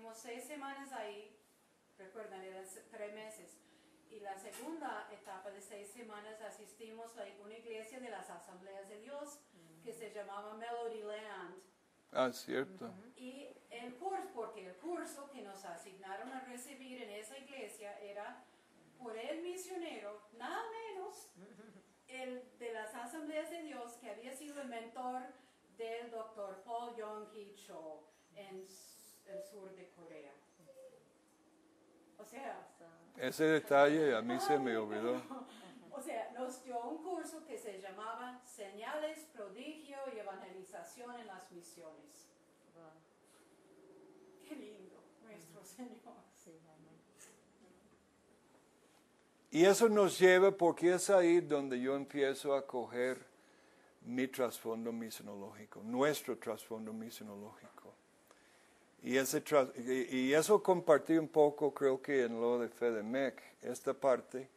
Asistimos seis semanas ahí, recuerdan, eran tres meses. Y la segunda etapa de seis semanas asistimos a una iglesia de las Asambleas de Dios que se llamaba Melody Land. Ah, cierto. Y el curso, porque el curso que nos asignaron a recibir en esa iglesia era por el misionero, nada menos, el de las asambleas de Dios, que había sido el mentor del doctor Paul Yong-hee Cho en el sur de Corea. O sea... Ese detalle a mí se me olvidó. O sea, nos dio un curso que se llamaba Señales, Prodigio y Evangelización en las Misiones. Qué lindo, nuestro Señor. Y eso nos lleva porque es ahí donde yo empiezo a coger mi trasfondo misionológico, nuestro trasfondo misionológico. Y, ese y eso compartí un poco, creo que en lo de FEDEMEC, esta parte,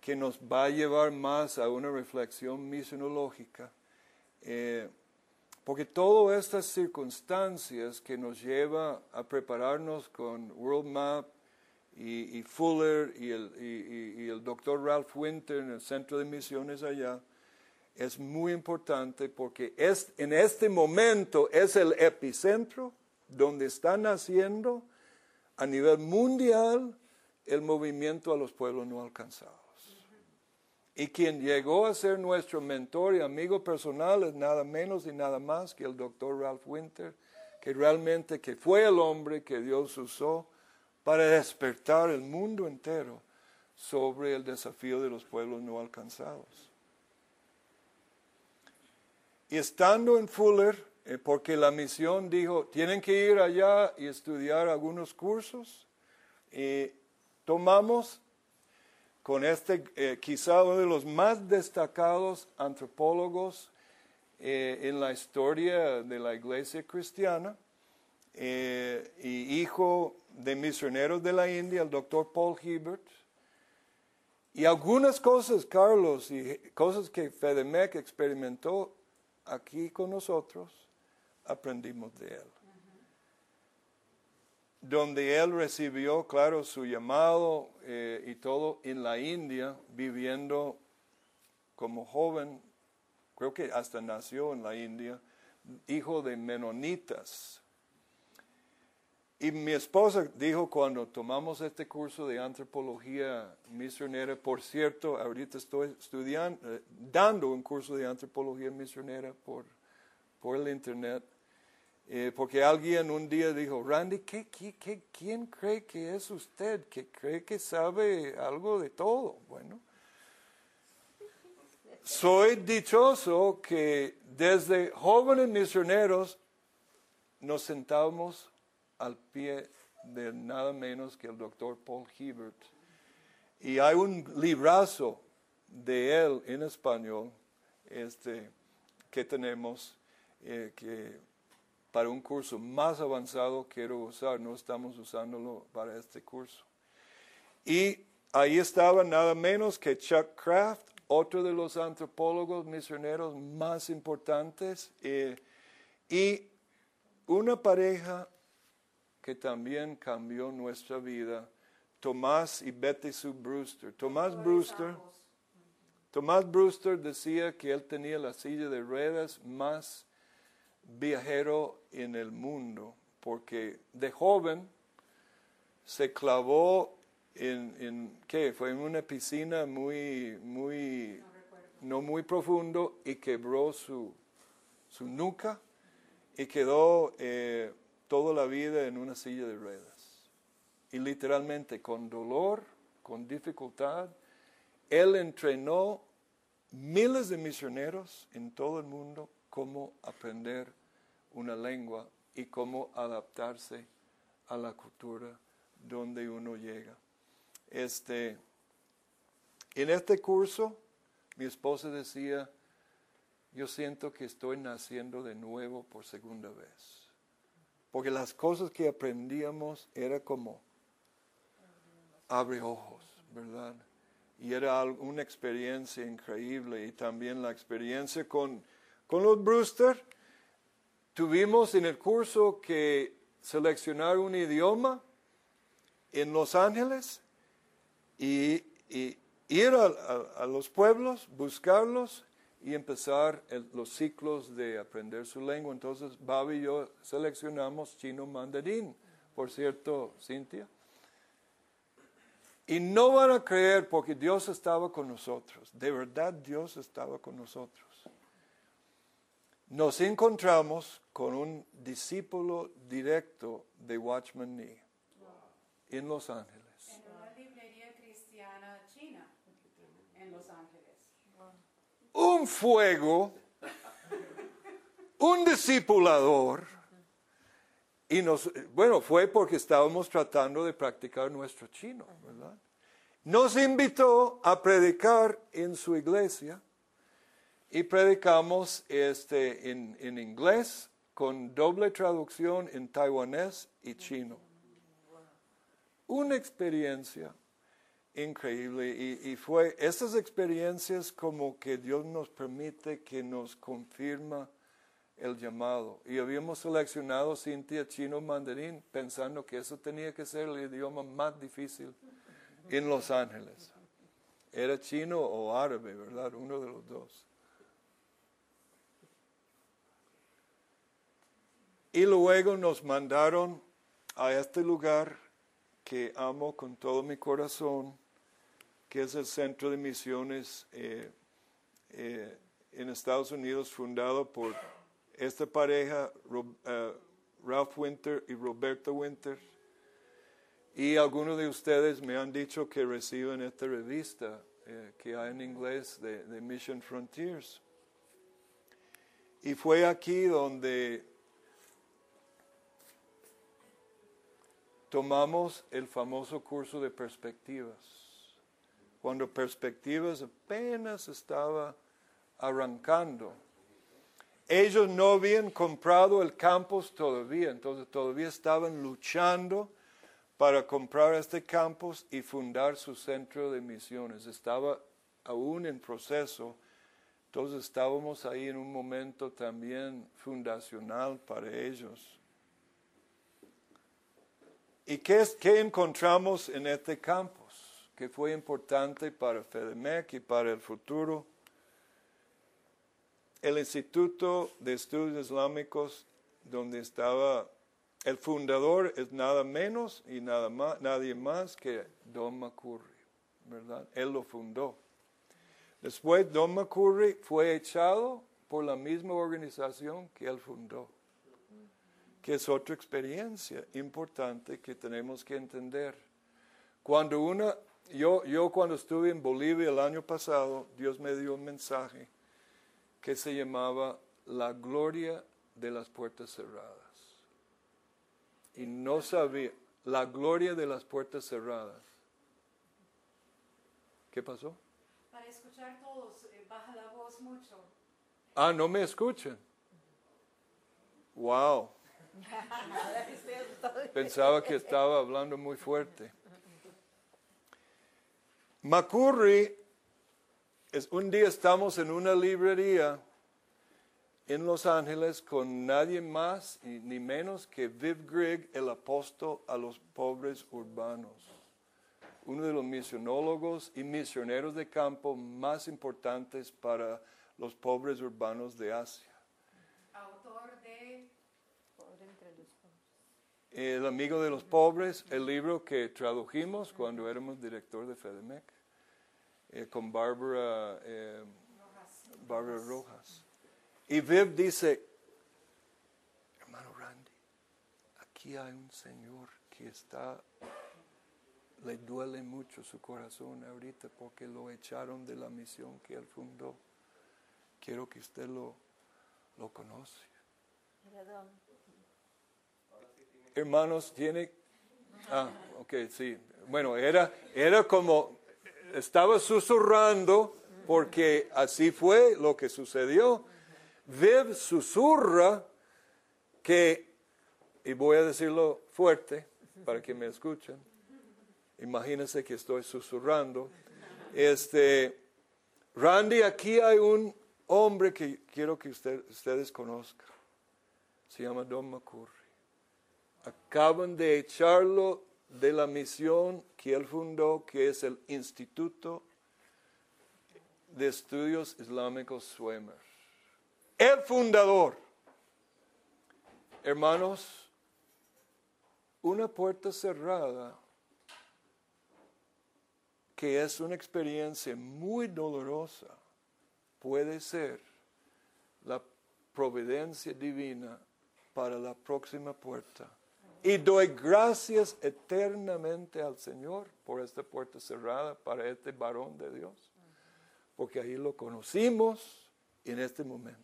que nos va a llevar más a una reflexión misionológica. Eh, porque todas estas circunstancias que nos lleva a prepararnos con World Map, y, Fuller y el, y, el doctor Ralph Winter en el centro de misiones allá, es muy importante porque es, en este momento es el epicentro donde está naciendo a nivel mundial el movimiento a los pueblos no alcanzados. Y quien llegó a ser nuestro mentor y amigo personal es nada menos y nada más que el doctor Ralph Winter, que realmente que fue el hombre que Dios usó para despertar el mundo entero sobre el desafío de los pueblos no alcanzados. Y estando en Fuller, eh, porque la misión dijo, tienen que ir allá y estudiar algunos cursos, y tomamos con este eh, quizá uno de los más destacados antropólogos eh, en la historia de la iglesia cristiana, y hijo de misioneros de la India, el doctor Paul Hebert, y algunas cosas, Carlos, y cosas que FEDEMEC experimentó aquí con nosotros, aprendimos de él. Donde él recibió, claro, su llamado eh, y todo en la India, viviendo como joven, creo que hasta nació en la India, hijo de menonitas. Y mi esposa dijo cuando tomamos este curso de antropología misionera, por cierto, ahorita estoy estudiando, eh, dando un curso de antropología misionera por, por el internet, eh, porque alguien un día dijo, Randy, ¿qué, qué, qué, quién cree que es usted? ¿Que cree que sabe algo de todo? Bueno, soy dichoso que desde jóvenes misioneros nos sentamos al pie de nada menos que el doctor Paul Hebert. Y hay un librazo de él en español este, que tenemos eh, que para un curso más avanzado quiero usar, no estamos usándolo para este curso. Y ahí estaba nada menos que Chuck Kraft, otro de los antropólogos misioneros más importantes, eh, y una pareja que también cambió nuestra vida, Tomás y Betty Sue Brewster. Tomás Brewster, Tomás Brewster decía que él tenía la silla de ruedas más viajero en el mundo, porque de joven se clavó en, en ¿qué? Fue en una piscina muy, muy, no, muy profundo y quebró su, su nuca y quedó eh, toda la vida en una silla de ruedas. Y literalmente con dolor, con dificultad, él entrenó miles de misioneros en todo el mundo cómo aprender una lengua y cómo adaptarse a la cultura donde uno llega. Este, en este curso, mi esposa decía, yo siento que estoy naciendo de nuevo por segunda vez porque las cosas que aprendíamos era como abre ojos, ¿verdad? Y era una experiencia increíble y también la experiencia con, con los Brewster. Tuvimos en el curso que seleccionar un idioma en Los Ángeles y, ir a, los pueblos, buscarlos y empezar los ciclos de aprender su lengua. Entonces, Babi y yo seleccionamos chino mandarín, por cierto, Cintia. Y no van a creer porque Dios estaba con nosotros. De verdad Dios estaba con nosotros. Nos encontramos con un discípulo directo de Watchman Nee en Los Ángeles. En una librería cristiana china en Los Ángeles un fuego, un discipulador, y nos, bueno, fue porque estábamos tratando de practicar nuestro chino, ¿verdad? Nos invitó a predicar en su iglesia y predicamos este, en, en inglés con doble traducción en taiwanés y chino. Una experiencia increíble y, fue esas experiencias como que Dios nos permite que nos confirma el llamado. Y habíamos seleccionado Cintia chino mandarín pensando que eso tenía que ser el idioma más difícil en Los Ángeles. Era chino o árabe, ¿verdad? Uno de los dos. Y luego nos mandaron a este lugar que amo con todo mi corazón, que es el centro de misiones eh, eh, en Estados Unidos fundado por esta pareja, eh, Ralph Winter y Roberto Winter. Y algunos de ustedes me han dicho que reciben esta revista que hay en inglés de, de Mission Frontiers. Y fue aquí donde tomamos el famoso curso de perspectivas cuando Perspectivas apenas estaba arrancando. Ellos no habían comprado el campus todavía, entonces todavía estaban luchando para comprar este campus y fundar su centro de misiones. Estaba aún en proceso, entonces estábamos ahí en un momento también fundacional para ellos. ¿Y qué, qué encontramos en este campo? que fue importante para FEDEMEC y para el futuro. el Instituto de Estudios Islámicos, donde estaba el fundador, es nada menos y nada más, nadie más que Don McCurry, ¿verdad? Él lo fundó. Después Don McCurry fue echado por la misma organización que él fundó, que es otra experiencia importante que tenemos que entender. Cuando una, yo, yo cuando estuve en Bolivia el año pasado, Dios me dio un mensaje que se llamaba La gloria de las puertas cerradas. Y no sabía, la gloria de las puertas cerradas. ¿Qué pasó? Para escuchar todos, eh, baja la voz mucho. Ah, no me escuchan. Wow. Pensaba que estaba hablando muy fuerte. Macurri, es, un día estamos en una librería en Los Ángeles con nadie más ni menos que Viv Grigg, el apóstol a los pobres urbanos, uno de los misionólogos y misioneros de campo más importantes para los pobres urbanos de Asia. Autor de El amigo de los pobres, el libro que tradujimos cuando éramos director de FEDEMEC, eh, con Bárbara, eh, Rojas. Bárbara Rojas. Y Viv dice, hermano Randy, aquí hay un señor que está, le duele mucho su corazón ahorita porque lo echaron de la misión que él fundó. Quiero que usted lo, lo conoce. Hermanos, tiene... Ah, ok, sí. Bueno, era, era como, estaba susurrando porque así fue lo que sucedió. Viv susurra que, y voy a decirlo fuerte para que me escuchen, imagínense que estoy susurrando, este, Randy, aquí hay un hombre que quiero que usted- ustedes conozcan, se llama Don McCurry. Acaban de echarlo de la misión que él fundó, que es el Instituto de Estudios Islámicos Swimmer. El fundador. Hermanos, una puerta cerrada que es una experiencia muy dolorosa puede ser la providencia divina para la próxima puerta. Y doy gracias eternamente al Señor por esta puerta cerrada para este varón de Dios, porque ahí lo conocimos en este momento.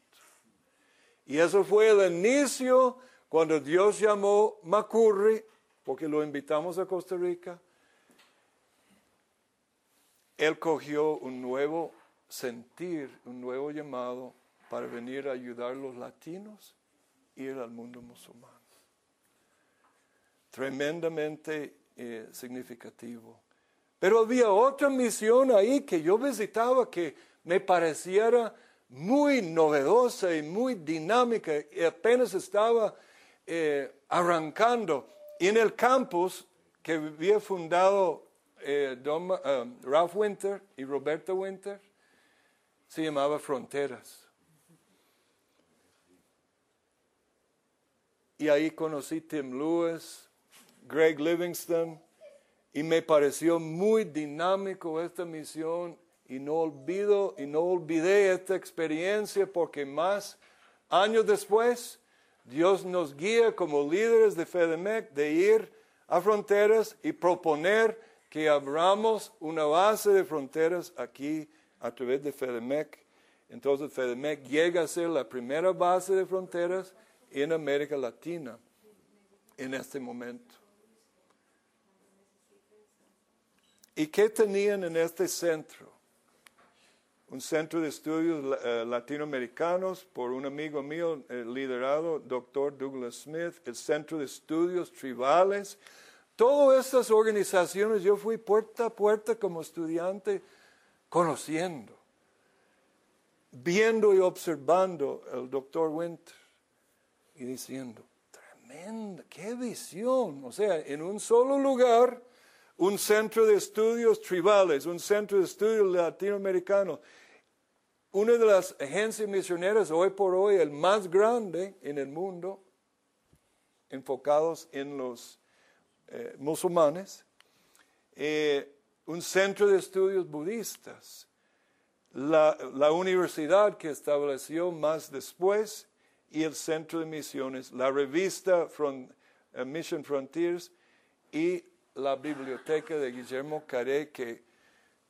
Y eso fue el inicio cuando Dios llamó Macurri, porque lo invitamos a Costa Rica. Él cogió un nuevo sentir, un nuevo llamado para venir a ayudar a los latinos y ir al mundo musulmán. Tremendamente eh, significativo. Pero había otra misión ahí que yo visitaba que me pareciera muy novedosa y muy dinámica y apenas estaba eh, arrancando. Y en el campus que había fundado eh, Don Ralph Winter y Roberta Winter, se llamaba Fronteras. Y ahí conocí Tim Lewis, Greg Livingston, y me pareció muy dinámico esta misión y no olvido y no olvidé esta experiencia porque más años después Dios nos guía como líderes de FEDEMEC de ir a fronteras y proponer que abramos una base de fronteras aquí a través de FEDEMEC. Entonces FEDEMEC llega a ser la primera base de fronteras en América Latina en este momento. ¿Y qué tenían en este centro? Un centro de estudios eh, latinoamericanos por un amigo mío eh, liderado, doctor Douglas Smith, el Centro de Estudios Tribales. Todas estas organizaciones yo fui puerta a puerta como estudiante conociendo, viendo y observando al doctor Winter y diciendo, tremenda, qué visión. O sea, en un solo lugar, un centro de estudios tribales, un centro de estudios latinoamericanos. una de las agencias misioneras hoy por hoy, el más grande en el mundo, enfocados en los eh, musulmanes, eh, un centro de estudios budistas, la, universidad que estableció más después y el centro de misiones, la revista eh, Mission Frontiers y la biblioteca de Guillermo Caré, que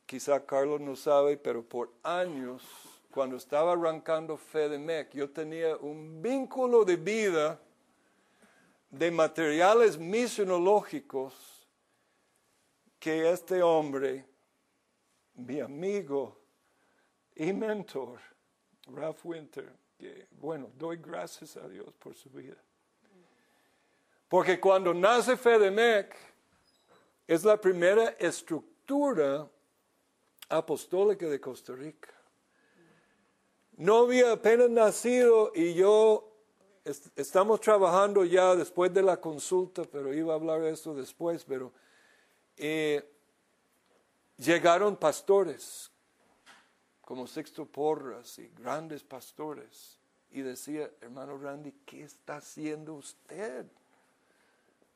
quizá Carlos no sabe, pero por años, cuando estaba arrancando FEDEMEC, yo tenía un vínculo de vida de materiales misionológicos que este hombre, mi amigo y mentor, Ralph Winter, que bueno, doy gracias a Dios por su vida. Porque cuando nace FEDEMEC, es la primera estructura apostólica de Costa Rica. No había apenas nacido y yo estamos trabajando ya después de la consulta, pero iba a hablar de esto después, pero eh, llegaron pastores como Sexto Porras y grandes pastores y decía, hermano Randy, ¿qué está haciendo usted?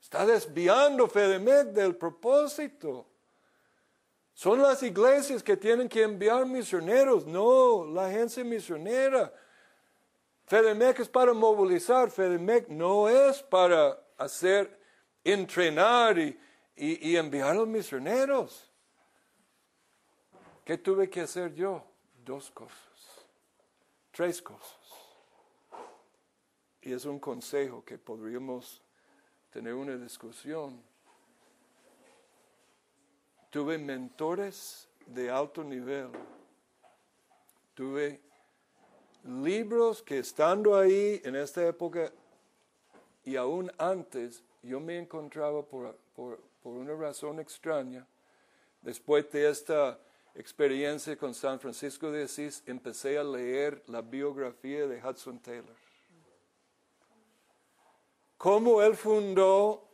Está desviando FEDEMEC del propósito. Son las iglesias que tienen que enviar misioneros, no la agencia misionera. FEDEMEC es para movilizar, FEDEMEC no es para hacer, entrenar y, y, enviar a los misioneros. ¿Qué tuve que hacer yo? Dos cosas, tres cosas. Y es un consejo que podríamos tener una discusión. Tuve mentores de alto nivel. Tuve libros que estando ahí en esta época y aún antes, yo me encontraba por, por, por una razón extraña, después de esta experiencia con San Francisco de Asís, empecé a leer la biografía de Hudson Taylor. Cómo él fundó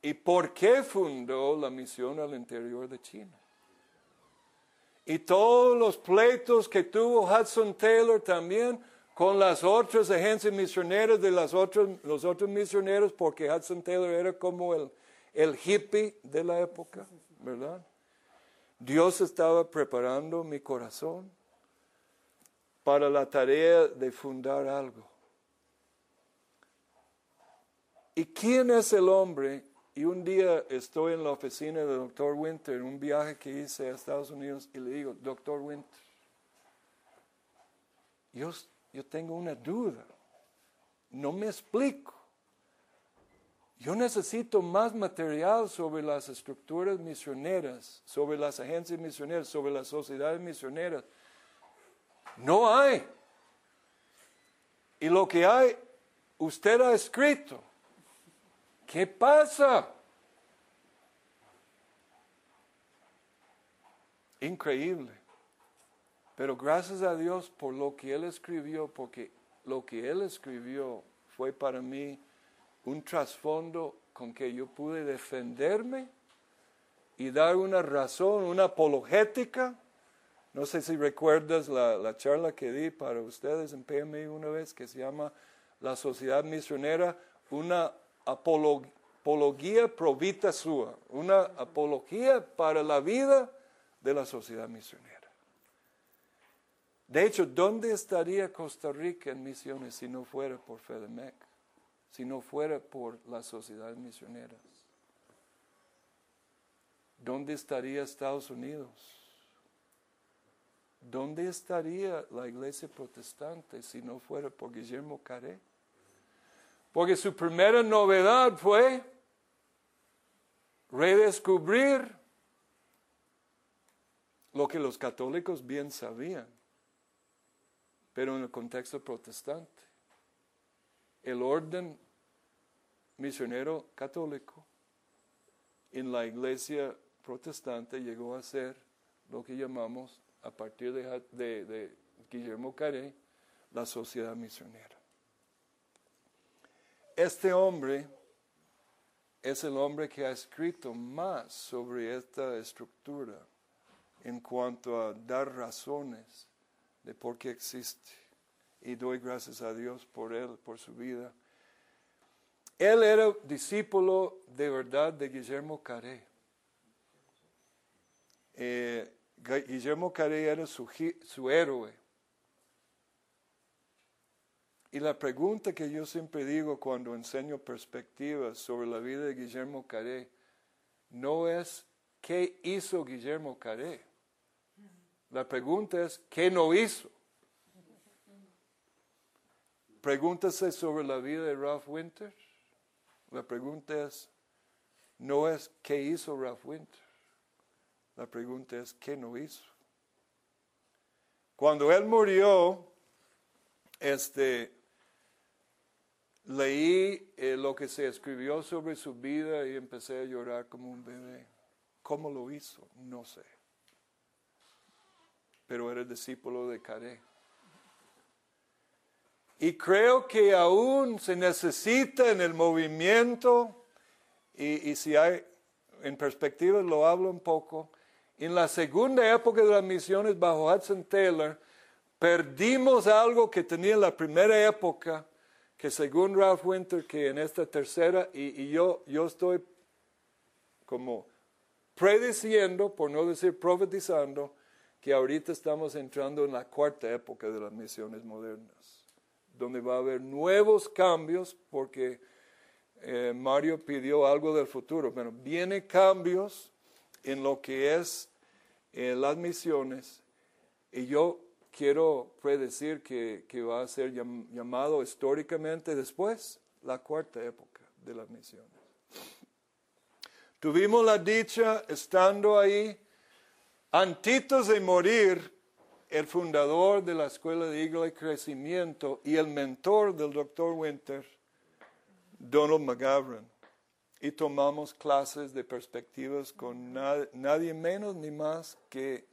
y por qué fundó la misión al interior de China y todos los pleitos que tuvo Hudson Taylor también con las otras agencias misioneras de las otras, los otros misioneros, porque Hudson Taylor era como el, el hippie de la época, ¿verdad? Dios estaba preparando mi corazón para la tarea de fundar algo. ¿Y quién es el hombre y un día estoy en la oficina del doctor Winter, en un viaje que hice a Estados Unidos, y le digo, doctor Winter, yo, yo tengo una duda, no me explico. Yo necesito más material sobre las estructuras misioneras, sobre las agencias misioneras, sobre las sociedades misioneras. No hay. Y lo que hay, usted ha escrito. ¿Qué pasa? Increíble. Pero gracias a Dios por lo que Él escribió, porque lo que Él escribió fue para mí un trasfondo con que yo pude defenderme y dar una razón, una apologética. No sé si recuerdas la, la charla que di para ustedes en PMI una vez que se llama La Sociedad Misionera, una apología pro vita sua, una apología para la vida de la sociedad misionera. De hecho, ¿dónde estaría Costa Rica en misiones si no fuera por FEDEMEC? Si no fuera por las sociedades misioneras. ¿Dónde estaría Estados Unidos? ¿Dónde estaría la iglesia protestante si no fuera por Guillermo Caré? Porque su primera novedad fue redescubrir lo que los católicos bien sabían, pero en el contexto protestante. El orden misionero católico en la iglesia protestante llegó a ser lo que llamamos, a partir de, Guillermo Caré, la sociedad misionera. Este hombre es el hombre que ha escrito más sobre esta estructura en cuanto a dar razones de por qué existe. Y doy gracias a Dios por él, por su vida. Él era discípulo de verdad de Guillermo Caré. Eh, Guillermo Caré era su, su héroe. Y la pregunta que yo siempre digo cuando enseño perspectivas sobre la vida de Guillermo Caré no es qué hizo Guillermo Caré. La pregunta es qué no hizo. Pregúntase sobre la vida de Ralph Winter. La pregunta es, no es qué hizo Ralph Winter. La pregunta es qué no hizo. Cuando él murió, este, leí eh, lo que se escribió sobre su vida y empecé a llorar como un bebé. ¿Cómo lo hizo? No sé. Pero era discípulo de Caré. Y creo que aún se necesita en el movimiento, y, y si hay, en perspectiva lo hablo un poco, en la segunda época de las misiones bajo Hudson Taylor, perdimos algo que tenía en la primera época, que según Ralph Winter, que en esta tercera, y, yo, yo estoy como prediciendo, por no decir profetizando, que ahorita estamos entrando en la cuarta época de las misiones modernas, donde va a haber nuevos cambios, porque eh, Mario pidió algo del futuro, pero viene cambios en lo que es eh, las misiones, y yo quiero predecir que, que va a ser llamado históricamente después la cuarta época de las misiones. Tuvimos la dicha, estando ahí, antitos de morir, el fundador de la Escuela de Iglesia y Crecimiento y el mentor del Dr. Winter, Donald McGavran. Y tomamos clases de perspectivas con nadie menos ni más que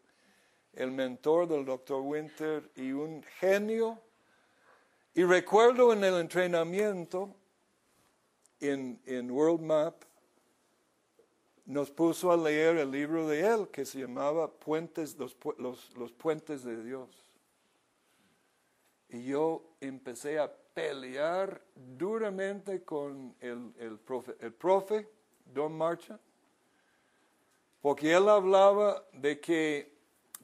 el mentor del Dr. Winter y un genio. Y recuerdo en el entrenamiento en, en World Map, nos puso a leer el libro de él que se llamaba Puentes, los, los, Puentes de Dios. Y yo empecé a pelear duramente con el, el, profe, el profe, Don Marcha, porque él hablaba de que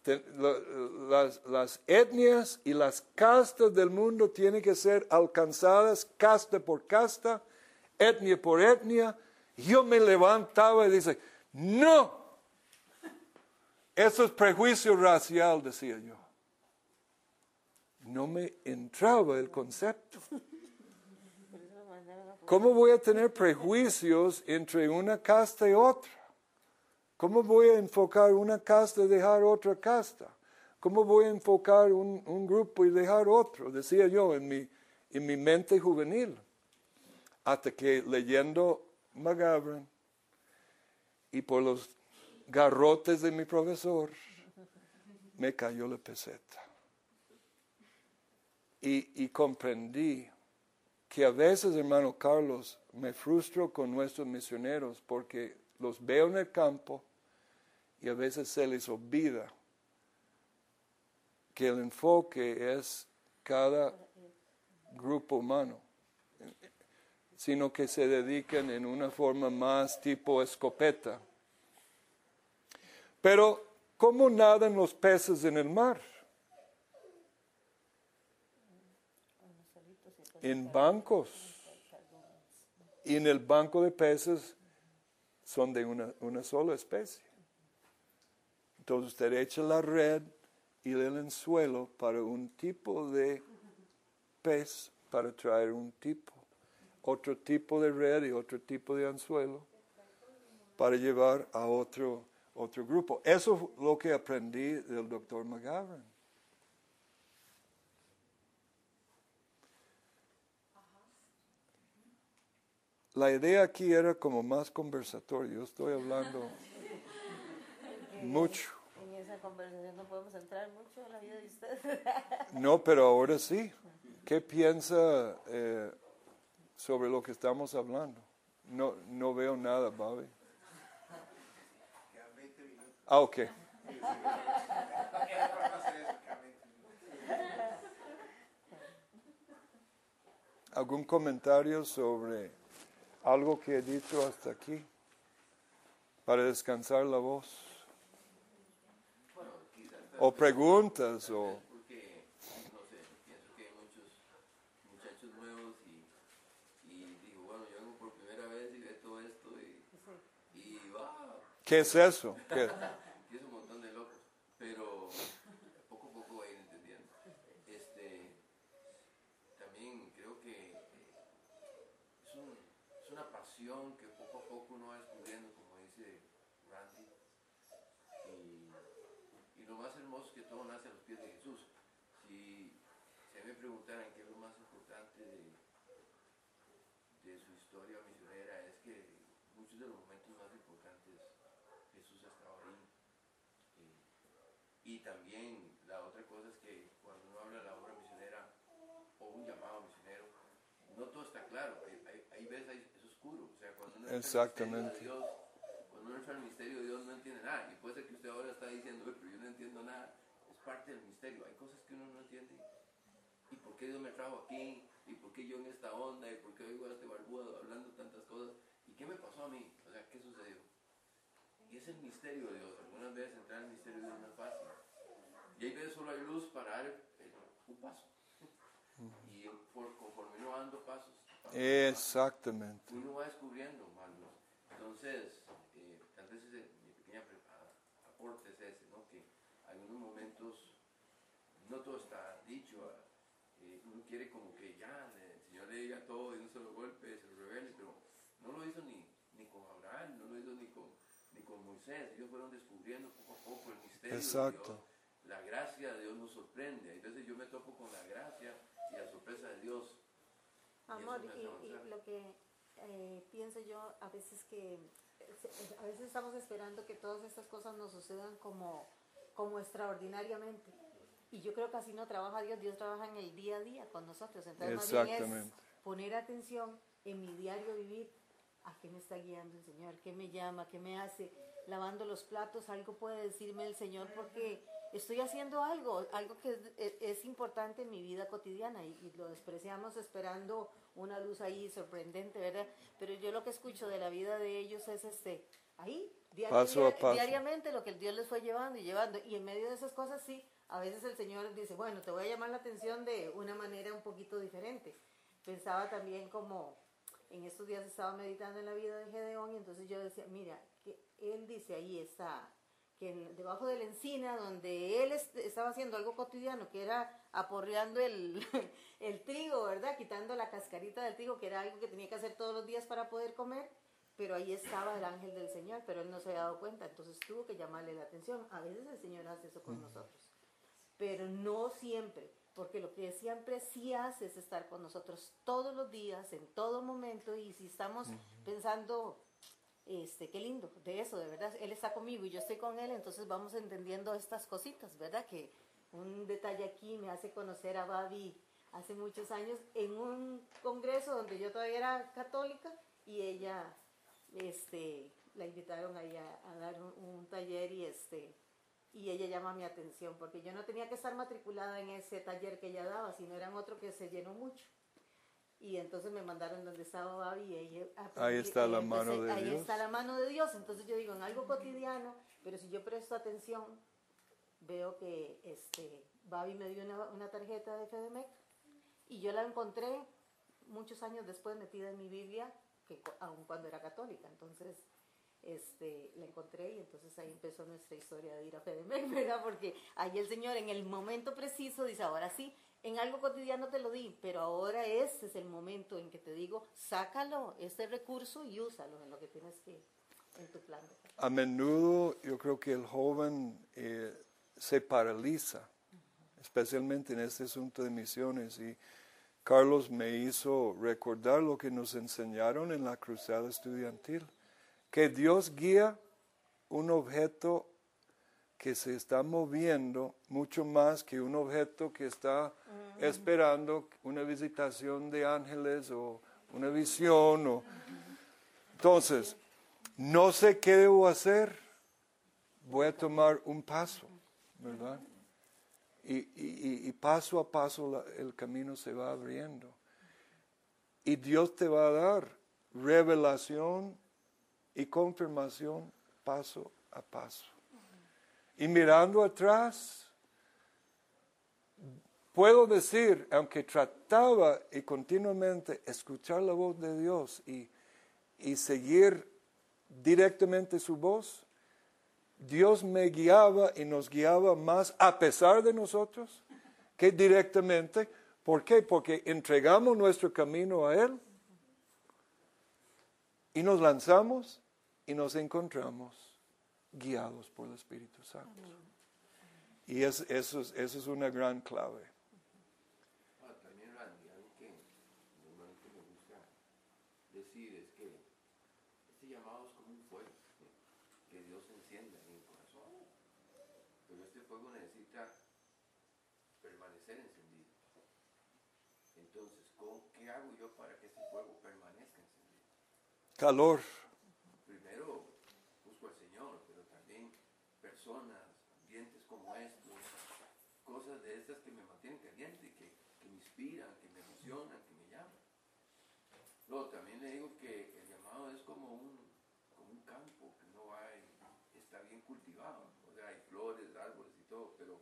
las, etnias y las castas del mundo tienen que ser alcanzadas casta por casta, etnia por etnia, yo me levantaba y dice, no, eso es prejuicio racial, decía yo. No me entraba el concepto. ¿Cómo voy a tener prejuicios entre una casta y otra? ¿Cómo voy a enfocar una casta y dejar otra casta? ¿Cómo voy a enfocar un, un grupo y dejar otro? Decía yo en mi, en mi mente juvenil. Hasta que leyendo McGavran y por los garrotes de mi profesor me cayó la peseta. Y, y, comprendí que a veces, hermano Carlos, me frustro con nuestros misioneros porque los veo en el campo y a veces se les olvida que el enfoque es cada grupo humano sino que se dedican en una forma más tipo escopeta. Pero, ¿cómo nadan los peces en el mar? En bancos. Y en el banco de peces son de una, una sola especie. Entonces usted echa la red y el anzuelo para un tipo de pez para traer un tipo otro tipo de red y otro tipo de anzuelo para llevar a otro, otro grupo. Eso es lo que aprendí del doctor McGavran. La idea aquí era como más conversatorio. Yo estoy hablando mucho. En esa conversación no podemos entrar mucho en la vida de usted. no, pero ahora sí. ¿Qué piensa eh, sobre lo que estamos hablando? No, no veo nada, Babi. Ah, ok. ¿Algún comentario sobre algo que he dicho hasta aquí para descansar la voz? O preguntas o... porque, no sé, pienso que hay muchos muchachos nuevos y, y digo, bueno, yo vengo por primera vez y ve todo esto y, y wow, ¿Qué es eso? ¿Qué? que es un montón de locos, pero poco a poco va a ir entendiendo. Este, también creo que eh, es, un- es una pasión que poco a poco uno va descubriendo, como dice Randy, y, y lo más hermoso es que todo nace a los pies de Jesús. Si, mí me preguntaran qué es lo más importante de, de su historia misionera, es que muchos de los momentos más importantes Jesús estaba ahí. Eh, y también la otra cosa es que cuando uno habla de la obra misionera o un llamado misionero, no todo está claro. Hay, hay, hay veces es oscuro. O sea, cuando uno Exactamente. Dios, cuando uno entra al misterio de Dios no entiende nada. Y puede ser que usted ahora está diciendo, "Uy, pero yo no entiendo nada. Parte del misterio. Hay cosas que uno no entiende. ¿Y por qué Dios me trajo aquí? ¿Y por qué yo en esta onda? ¿Y por qué oigo a este barbudo hablando tantas cosas? ¿Y qué me pasó a mí? O sea, ¿qué sucedió? Y es el misterio de Dios. Algunas veces entrar en el misterio de Dios no es fácil. Y hay veces solo hay luz para dar un paso. Y por, conforme uno va dando pasos, pasos, Exactamente. uno va descubriendo más luz. Entonces, eh, tal vez ese, mi pequeña pre- a- aporte es ese, ¿no? Que algunos momentos no todo está dicho. eh, uno quiere como que ya el Señor le diga todo de un solo golpe, se lo revele, pero no lo hizo ni, ni con Abraham, no lo hizo ni con, ni con Moisés. Ellos fueron descubriendo poco a poco el misterio Exacto. de Dios. La gracia de Dios nos sorprende. Veces yo me topo con la gracia y la sorpresa de Dios. Amor, y, y avanzar. lo que eh, pienso yo a veces que eh, a veces estamos esperando que todas estas cosas nos sucedan como, como extraordinariamente. Y yo creo que así no trabaja Dios, Dios trabaja en el día a día con nosotros. Entonces, más bien es poner atención en mi diario vivir. ¿A qué me está guiando el Señor? ¿Qué me llama? ¿Qué me hace? Lavando los platos, algo puede decirme el Señor porque estoy haciendo algo, algo que es, importante en mi vida cotidiana y, y lo despreciamos esperando una luz ahí sorprendente, ¿verdad? Pero yo lo que escucho de la vida de ellos es este, ahí, Paso a dia- paso. diariamente lo que el Dios les fue llevando y llevando. Y en medio de esas cosas sí, a veces el Señor dice, bueno, te voy a llamar la atención de una manera un poquito diferente. Pensaba también como, en estos días estaba meditando en la vida de Gedeón y entonces yo decía, mira, que él dice ahí está, que debajo de la encina donde él est- estaba haciendo algo cotidiano, que era aporreando el, el trigo, ¿verdad? Quitando la cascarita del trigo, que era algo que tenía que hacer todos los días para poder comer, pero ahí estaba el ángel del Señor, pero él no se había dado cuenta, entonces tuvo que llamarle la atención. A veces el Señor hace eso con nosotros, pero no siempre, porque lo que siempre sí hace es estar con nosotros todos los días, en todo momento, y si estamos pensando, este, qué lindo, de eso, de verdad, Él está conmigo y yo estoy con Él, entonces vamos entendiendo estas cositas, ¿verdad? Que un detalle aquí me hace conocer a Babi hace muchos años en un congreso donde yo todavía era católica y ella, este, la invitaron ahí a, a dar un, un taller y este, y ella llama mi atención porque yo no tenía que estar matriculada en ese taller que ella daba, sino eran otro que se llenó mucho. Y entonces me mandaron donde estaba Babi y ella Ahí está la y mano de ahí Dios. está la mano de Dios. Entonces yo digo, en algo cotidiano, pero si yo presto atención, veo que este Babi me dio una, una tarjeta de FEDEMEC y yo la encontré muchos años después metida en mi Biblia, que aun cuando era católica. Entonces, este, la encontré y entonces ahí empezó nuestra historia de ir a FEDEMEC, ¿verdad? Porque ahí el Señor en el momento preciso dice, ahora sí, en algo cotidiano te lo di, pero ahora ese es el momento en que te digo, sácalo, este recurso y úsalo en lo que tienes que, en tu plan. A menudo yo creo que el joven eh, se paraliza, especialmente en este asunto de misiones. Y Carlos me hizo recordar lo que nos enseñaron en la cruzada estudiantil, que Dios guía un objeto que se está moviendo mucho más que un objeto que está esperando una visitación de ángeles o una visión. O... Entonces, no sé qué debo hacer, voy a tomar un paso, ¿verdad? Y, paso a paso el camino se va abriendo. Y Dios te va a dar revelación y confirmación paso a paso. Y mirando atrás, puedo decir, aunque trataba y continuamente escuchar la voz de Dios y, y seguir directamente su voz, Dios me guiaba y nos guiaba más a pesar de nosotros que directamente. ¿Por qué? Porque entregamos nuestro camino a Él y nos lanzamos y nos encontramos guiados por el Espíritu Santo. Y es, eso, es, eso es una gran clave. Ah, también, Randy, algo que normalmente me gusta decir es que este llamado es como un fuego que Dios enciende en el corazón. Pero este fuego necesita permanecer encendido. Entonces, ¿cómo- ¿qué hago yo para que este fuego permanezca encendido? Calor. primero busco al Señor, pero también personas, ambientes como estos, cosas de estas que me mantienen caliente, que, que me inspiran, que me emocionan, que me llaman. Luego también le digo que el llamado es como un, como un campo que no hay, está bien cultivado, o sea, hay flores, árboles y todo, pero,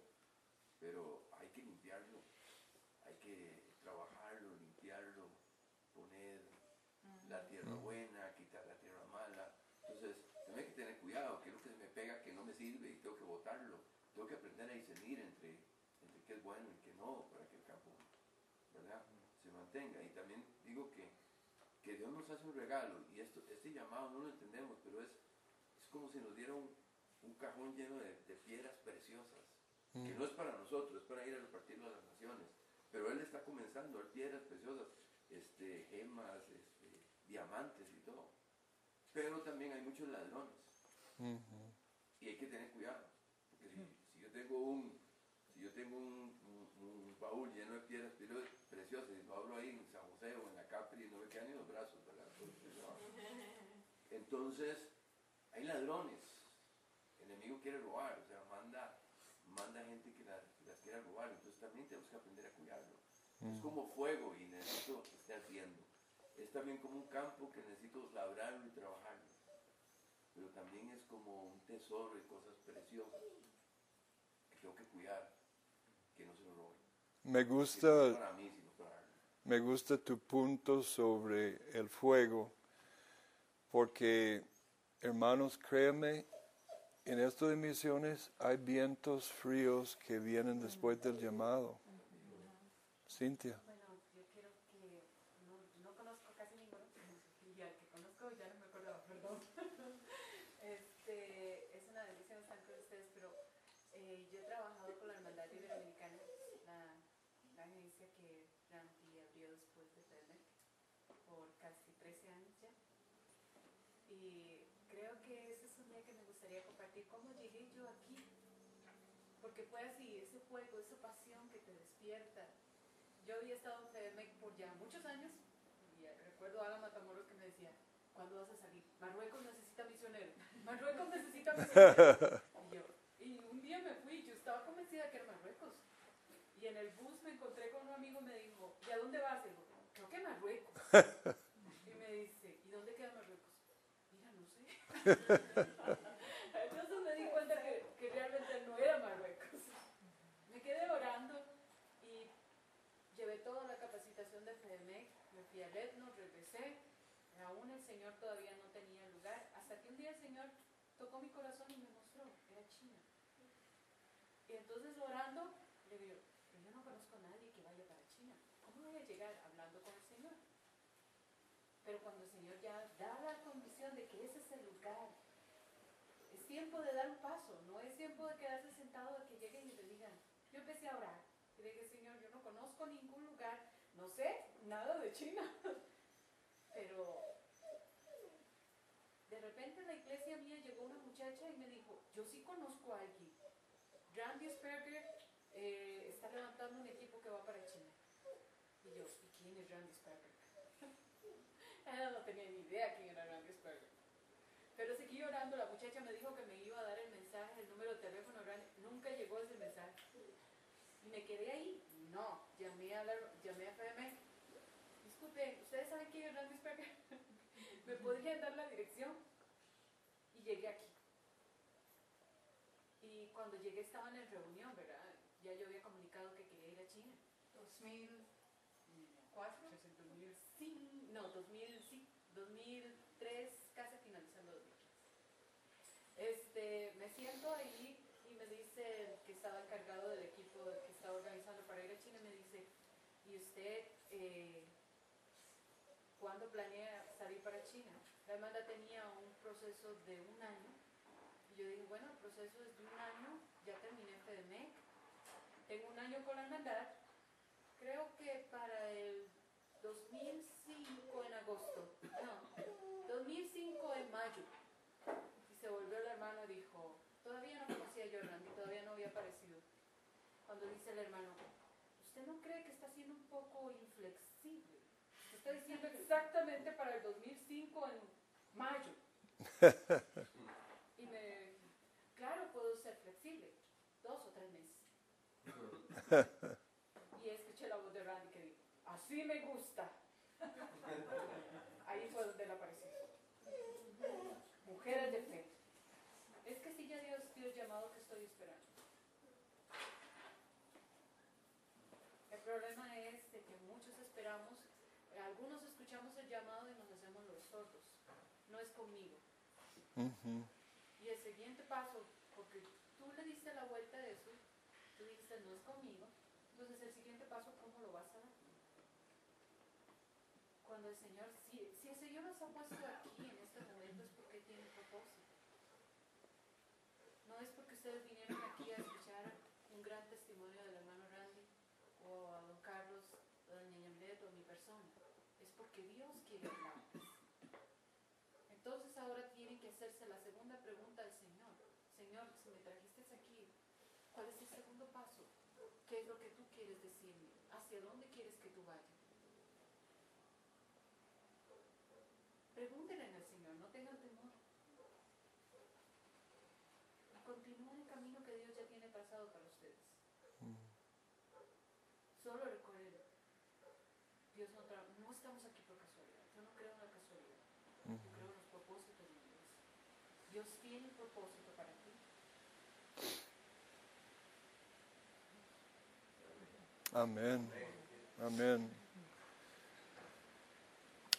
pero hay que limpiarlo, hay que trabajarlo, limpiarlo, poner la tierra buena, quitar la tierra mala. Entonces, tengo que tener cuidado, que es lo que se me pega que no me sirve y tengo que botarlo. Tengo que aprender a discernir entre, entre qué es bueno y qué no, para que el campo ¿verdad? se mantenga. Y también digo que, que Dios nos hace un regalo, y esto, este llamado no lo entendemos, pero es, es como si nos diera un, un cajón lleno de, de piedras preciosas, que no es para nosotros, es para ir a repartirlo a las naciones. Pero Él está comenzando a piedras preciosas, este, gemas, este, diamantes y todo. Pero también hay muchos ladrones. Y hay que tener cuidado. Porque si, si yo tengo un, si yo tengo un, un- un baúl lleno de piedras preciosas y lo abro ahí en San José o en la Capri, no me quedan ni los brazos, ¿verdad? Entonces, hay ladrones. El enemigo quiere robar, o sea, manda, manda gente que, la- que las quiera robar. Entonces también tenemos que aprender a cuidarlo. Es como fuego y necesito que esté ardiendo. Es también como un campo que necesito labrarlo y trabajarlo. Pero también es como un tesoro y cosas preciosas que tengo que cuidar, que no se lo roben. Me no gusta, para mí, para me gusta tu punto sobre el fuego, porque hermanos, créeme, en esto de misiones hay vientos fríos que vienen después del llamado. Cintia. Bueno, yo quiero que no, no conozco casi ninguno y al que conozco ya no me acordaba, perdón. Este, es una bendición estar con ustedes, pero eh, yo he trabajado con la Hermandad Iberoamericana, la, la agencia que Randy abrió después de TEDx por casi 13 años ya. Y creo que ese es un día que me gustaría compartir cómo llegué yo aquí. Porque fue así, ese fuego, esa pasión que te despierta. Yo había estado en FEDEMEC por ya muchos años y recuerdo a Ala Matamoros que me decía, ¿cuándo vas a salir? Marruecos necesita misioneros, Marruecos necesita misioneros. Y yo, y un día me fui, yo estaba convencida que era Marruecos. Y en el bus me encontré con un amigo y me dijo, ¿y a dónde vas? Y digo, creo que Marruecos. Y me dice, ¿y dónde queda Marruecos? Mira, no sé. Entonces me di cuenta que, que realmente no era Marruecos. Me quedé orando y llevé toda la capacitación de FEDEMEC, me fui al Etno, regresé, aún el Señor todavía no tenía lugar, hasta que un día el Señor tocó mi corazón y me mostró, era China. Y entonces orando, le digo, yo no conozco a nadie que vaya para China. ¿Cómo voy a llegar hablando con el Señor? Pero cuando el Señor ya da la es tiempo de dar un paso, no es tiempo de quedarse sentado, de que lleguen y te digan, yo empecé a orar. Y dije, Señor, yo no conozco ningún lugar, no sé nada de China. Pero de repente en la iglesia mía llegó una muchacha y me dijo, yo sí conozco a alguien. Randy Sperger eh, está levantando un equipo que va para China. Y yo, ¿y quién es Randy Sperger? No tenía ni idea quién era. Pero seguí orando, la muchacha me dijo que me iba a dar el mensaje, el número de teléfono, nunca llegó ese mensaje. Y me quedé ahí, no, llamé a, la, llamé a FM, disculpe, ¿ustedes saben quién es Randy Sprecher? ¿Me podrían dar la dirección? Y llegué aquí. Y cuando llegué estaban en reunión, ¿verdad? Ya yo había comunicado que quería ir a China. 2004. 2005, no, 2000, sí, 2003, casi finalizando 2003. Este, me siento ahí y me dice que estaba encargado del equipo que estaba organizando para ir a China, me dice, ¿y usted eh, cuándo planea salir para China? La hermana tenía un proceso de un año. Y yo dije, bueno, el proceso es de un año, ya terminé en FEDEMEC, tengo un año con la hermandad. Creo que para el 2005 en agosto, no, 2005 en mayo. Y se volvió el hermano y dijo, todavía no conocía yo a Randy, todavía no había aparecido. Cuando dice el hermano, ¿usted no cree que está siendo un poco inflexible? Está diciendo exactamente para el 2005 en mayo. Y me, claro, puedo ser flexible, dos o tres meses. Y escuché la voz de Randy que dijo, así me gusta. Ahí fue donde él apareció. Mujeres de fe. Es que si ya Dios dio el llamado que estoy esperando. El problema es de que muchos esperamos, algunos escuchamos el llamado y nos hacemos los sordos. No es conmigo. Ujú. Y el siguiente paso, porque tú le diste la vuelta a eso, tú dijiste no es conmigo, entonces el siguiente paso, ¿cómo lo vas a dar? Cuando el Señor, si, si el Señor nos ha puesto aquí en este momento es porque tiene un propósito. No es porque ustedes vinieron aquí a escuchar un gran testimonio del hermano Randy o a don Carlos, o a doña Yamlet o a mi persona. Es porque Entonces ahora tienen que hacerse la segunda pregunta al Señor. Señor, si me trajiste aquí, ¿cuál es el segundo paso? ¿Qué es lo que tú quieres decirme? ¿Hacia dónde quieres que tú vayas? Pregúntenle al Señor, no tengan temor. Y continúen el camino que Dios ya tiene trazado para ustedes. Solo recuerden, Dios no, tra- no estamos aquí por casualidad. Yo no creo en la casualidad. Yo creo en los propósitos de Dios. Dios Amén. Amén.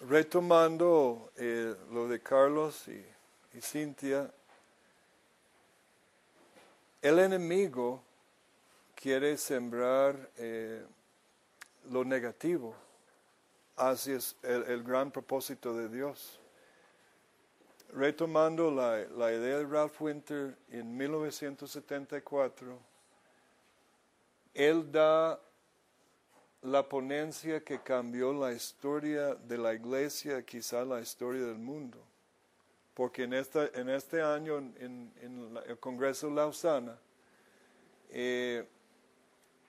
Retomando eh, lo de Carlos y, y Cintia, el enemigo quiere sembrar eh, lo negativo hacia el, el gran propósito de Dios. Retomando la, la idea de Ralph Winter en 1974, él da la ponencia que cambió la historia de la iglesia, quizá la historia del mundo. Porque en, esta, en este año, en, en el Congreso de Lausana, eh,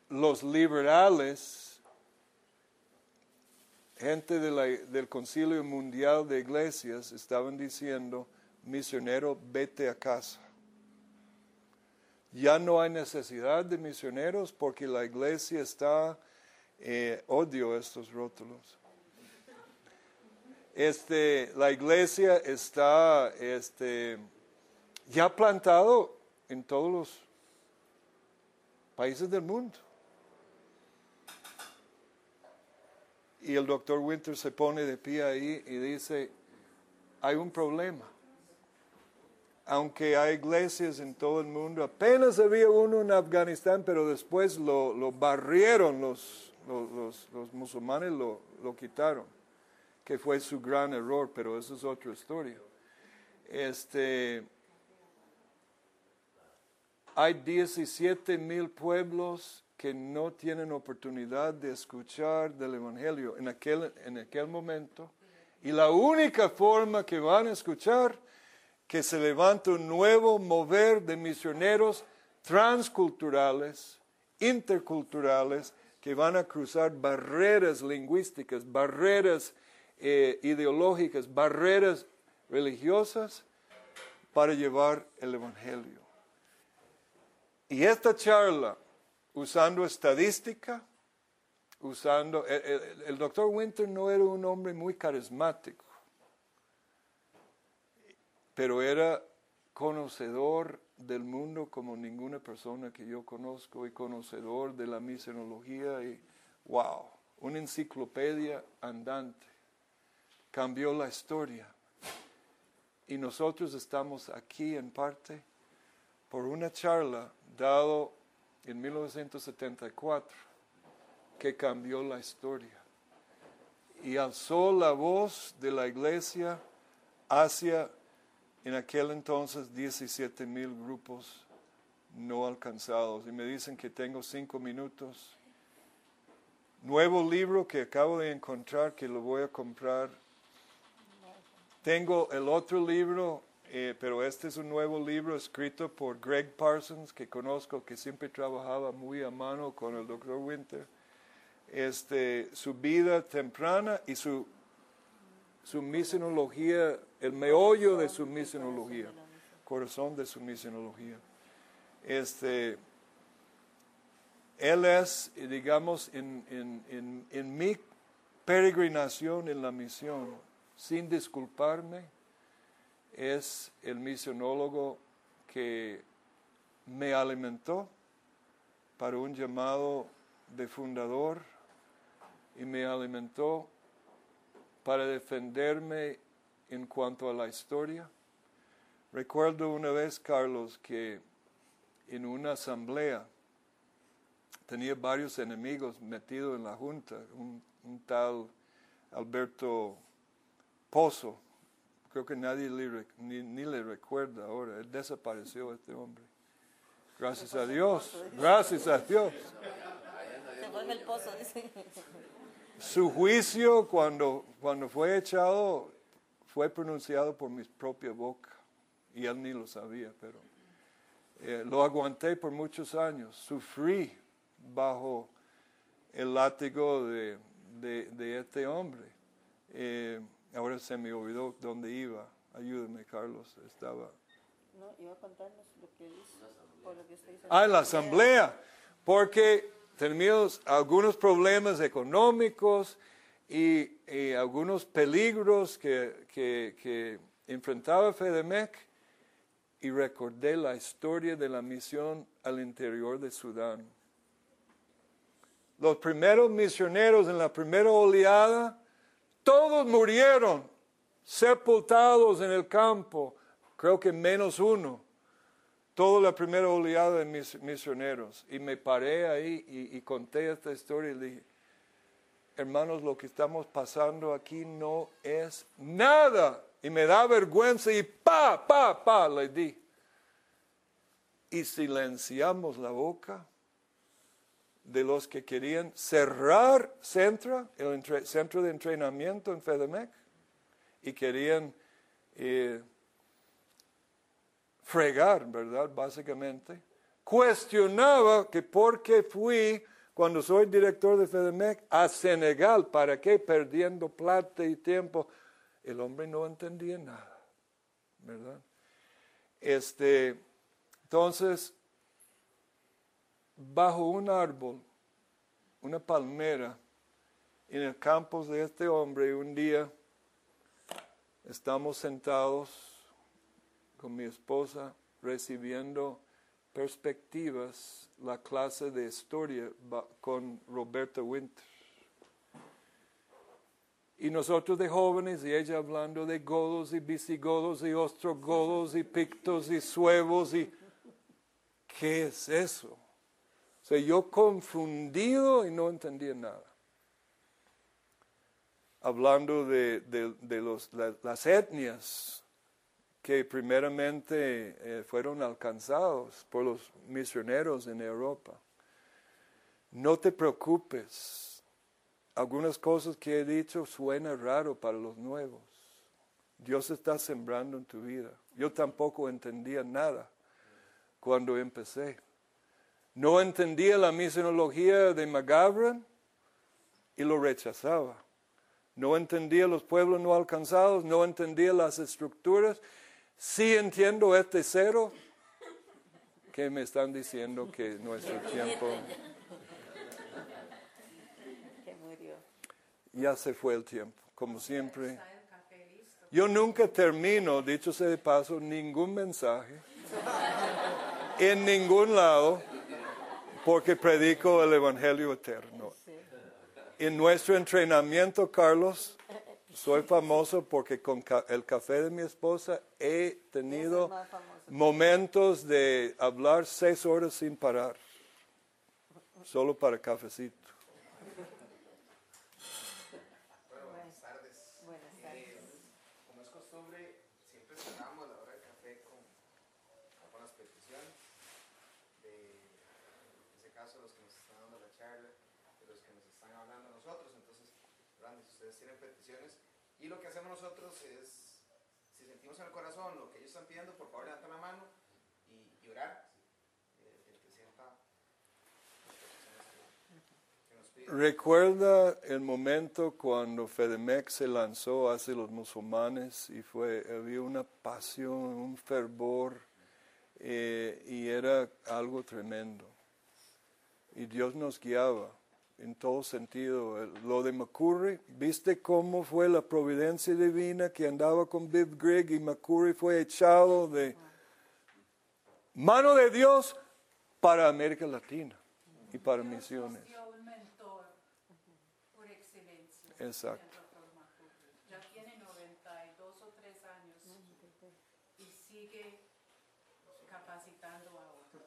los liberales, gente del Concilio Mundial de Iglesias, estaban diciendo, misionero, vete a casa. Ya no hay necesidad de misioneros porque la iglesia está, eh, odio estos rótulos. Este, la iglesia está este, ya plantado en todos los países del mundo. Y el doctor Winter se pone de pie ahí y dice, hay un problema aunque hay iglesias en todo el mundo, apenas había uno en Afganistán, pero después lo, lo barrieron los, los, los- musulmanes, lo, lo quitaron, que fue su gran error, pero eso es otra historia. Este, hay 17 mil pueblos que no tienen oportunidad de escuchar del Evangelio en aquel, en aquel momento, y la única forma que van a escuchar que se levanta un nuevo mover de misioneros transculturales, interculturales, que van a cruzar barreras lingüísticas, barreras eh, ideológicas, barreras religiosas para llevar el Evangelio. Y esta charla, usando estadística, usando, el, doctor Winter no era un hombre muy carismático, pero era conocedor del mundo como ninguna persona que yo conozco y conocedor de la misionología y wow, una enciclopedia andante. Cambió la historia. Y nosotros estamos aquí en parte por una charla dado en 1974 que cambió la historia y alzó la voz de la iglesia hacia en aquel entonces 17 mil grupos no alcanzados. Y me dicen que tengo cinco minutos. Nuevo libro que acabo de encontrar que lo voy a comprar. Tengo el otro libro, eh, pero este es un nuevo libro escrito por Greg Parsons, que conozco, que siempre trabajaba muy a mano con el doctor Winter. Este, su vida temprana y su su misionología, el meollo de su misionología, corazón de su misionología. Este, él es, digamos, en, en- en- en mi peregrinación en la misión, sin disculparme, es el misionólogo que me alimentó para un llamado de fundador y me alimentó para defenderme en cuanto a la historia. Recuerdo una vez, Carlos, que en una asamblea tenía varios enemigos metidos en la junta, un, un tal Alberto Pozo, creo que nadie le ni, ni le recuerda ahora, él desapareció este hombre. Gracias a Dios, gracias a Dios. Se fue en el pozo, dice. Su juicio cuando, cuando fue echado fue pronunciado por mi propia boca y él ni lo sabía, pero eh, lo aguanté por muchos años, sufrí bajo el látigo de, de- de este hombre. Eh, ahora se me olvidó dónde iba, ayúdame Carlos, estaba... No, iba a contarnos lo que hizo, por lo que usted hizo. Ah, en la asamblea, porque teníamos algunos problemas económicos y, y algunos peligros que, que, que enfrentaba FEDEMEC. Y recordé la historia de la misión al interior de Sudán. Los primeros misioneros en la primera oleada, todos murieron, sepultados en el campo, creo que menos uno. Toda la primera oleada de mis misioneros. Y me paré ahí y, y conté esta historia y dije, hermanos, lo que estamos pasando aquí no es nada y me da vergüenza y pa, pa, pa, le di. Y silenciamos la boca de los que querían cerrar Centra, el entre- centro de entrenamiento en FEDEMEC, y querían eh, fregar, ¿verdad? Básicamente. Cuestionaba que por qué fui, cuando soy director de FEDEMEC, a Senegal, ¿para qué? Perdiendo plata y tiempo. El hombre no entendía nada, ¿verdad? Este, entonces, bajo un árbol, una palmera, en el campus de este hombre, un día estamos sentados con mi esposa recibiendo perspectivas, la clase de historia con Roberto Winter. Y nosotros de jóvenes y ella hablando de godos y visigodos y ostrogodos y pictos y suevos y... ¿Qué es eso? O sea, yo confundido y no entendía nada. Hablando de, de- de los- la- las etnias que primeramente eh, fueron alcanzados por los misioneros en Europa. No te preocupes. Algunas cosas que he dicho suenan raro para los nuevos. Dios está sembrando en tu vida. Yo tampoco entendía nada cuando empecé. No entendía la misionología de McGavran y lo rechazaba. No entendía los pueblos no alcanzados, no entendía las estructuras. Sí entiendo este cero que me están diciendo que nuestro tiempo... ya se fue el tiempo, como siempre. Yo nunca termino, dicho sea de paso, ningún mensaje en ningún lado porque predico el Evangelio eterno. En nuestro entrenamiento, Carlos, soy famoso porque con ca- el café de mi esposa he tenido momentos de hablar seis horas sin parar, solo para cafecito. Buenas tardes. Buenas tardes. Eh, como es costumbre, siempre cerramos la hora del café con algunas peticiones caso, los que nos están dando la charla, de los que nos están hablando nosotros. Entonces, Randy, si ustedes tienen peticiones, y lo que hacemos nosotros es, si sentimos en el corazón lo que ellos están pidiendo, por favor, levanten la mano y, y orar. Eh, el que sienta. ¿Recuerda el momento cuando Fedemex se lanzó hacia los musulmanes y fue, había una pasión, un fervor eh, y era algo tremendo? Y Dios nos guiaba en todo sentido. Lo de McCurry, ¿viste cómo fue la providencia divina que andaba con Bill Grigg y McCurry fue echado de mano de Dios para América Latina y para misiones? Exacto. el Dr. Macubi. Ya tiene 92 o 3 años y sigue capacitando a otros.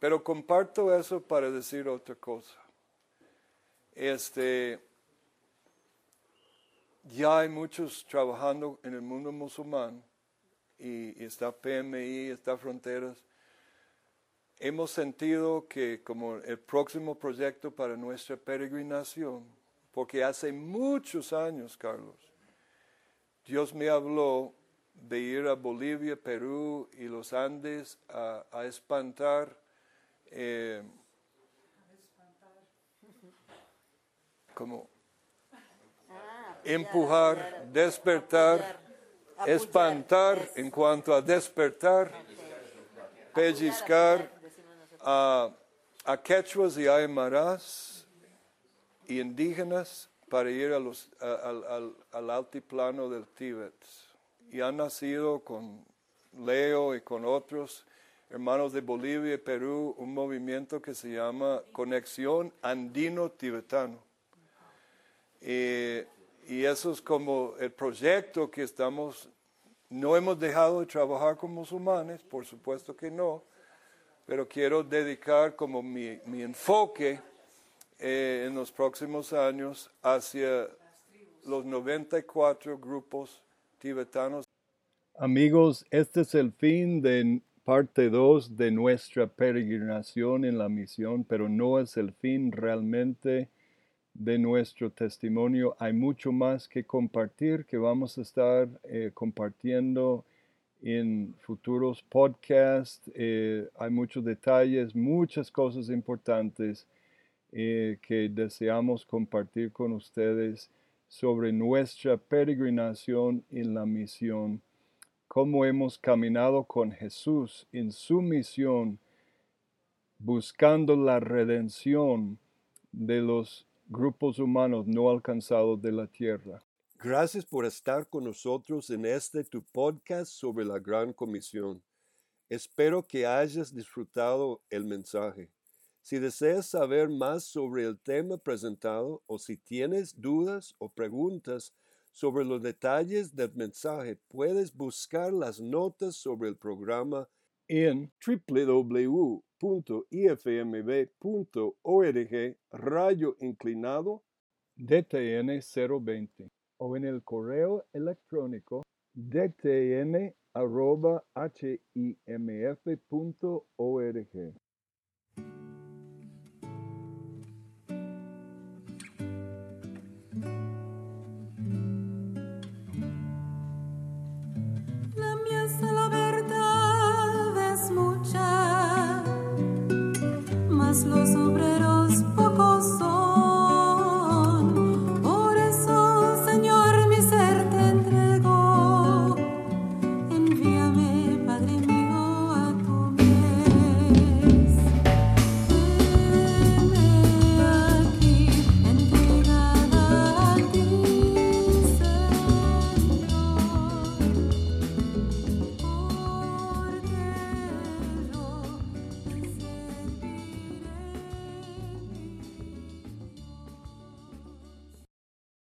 Pero comparto eso para decir otra cosa. Este, ya hay muchos trabajando en el mundo musulmán y, está PMI, está Fronteras. Hemos sentido que como el próximo proyecto para nuestra peregrinación, porque hace muchos años, Carlos, Dios me habló de ir a Bolivia, Perú y los Andes a espantar, eh, como empujar, despertar, espantar en cuanto a despertar, pellizcar a, a quechuas y aymaras y indígenas para ir a los, a- al- al altiplano del Tíbet. Y han nacido con Leo y con otros hermanos de Bolivia y Perú un movimiento que se llama Conexión Andino-Tibetano. Y eso es como el proyecto que estamos, no hemos dejado de trabajar con musulmanes, por supuesto que no, pero quiero dedicar como mi, mi enfoque eh, en los próximos años hacia los 94 grupos tibetanos. Amigos, este es el fin de parte 2 de nuestra peregrinación en la misión, pero no es el fin realmente de nuestro testimonio. Hay mucho más que compartir que vamos a estar eh, compartiendo en futuros podcasts. Eh, hay muchos detalles, muchas cosas importantes eh, que deseamos compartir con ustedes sobre nuestra peregrinación en la misión, cómo hemos caminado con Jesús en su misión, buscando la redención de los grupos humanos no alcanzados de la tierra. Gracias por estar con nosotros en este tu podcast sobre la Gran Comisión. Espero que hayas disfrutado el mensaje. Si deseas saber más sobre el tema presentado o si tienes dudas o preguntas sobre los detalles del mensaje, puedes buscar las notas sobre el programa en www.ifmb.org rayo inclinado DTN 020 o en el correo electrónico dtn arroba himf.org.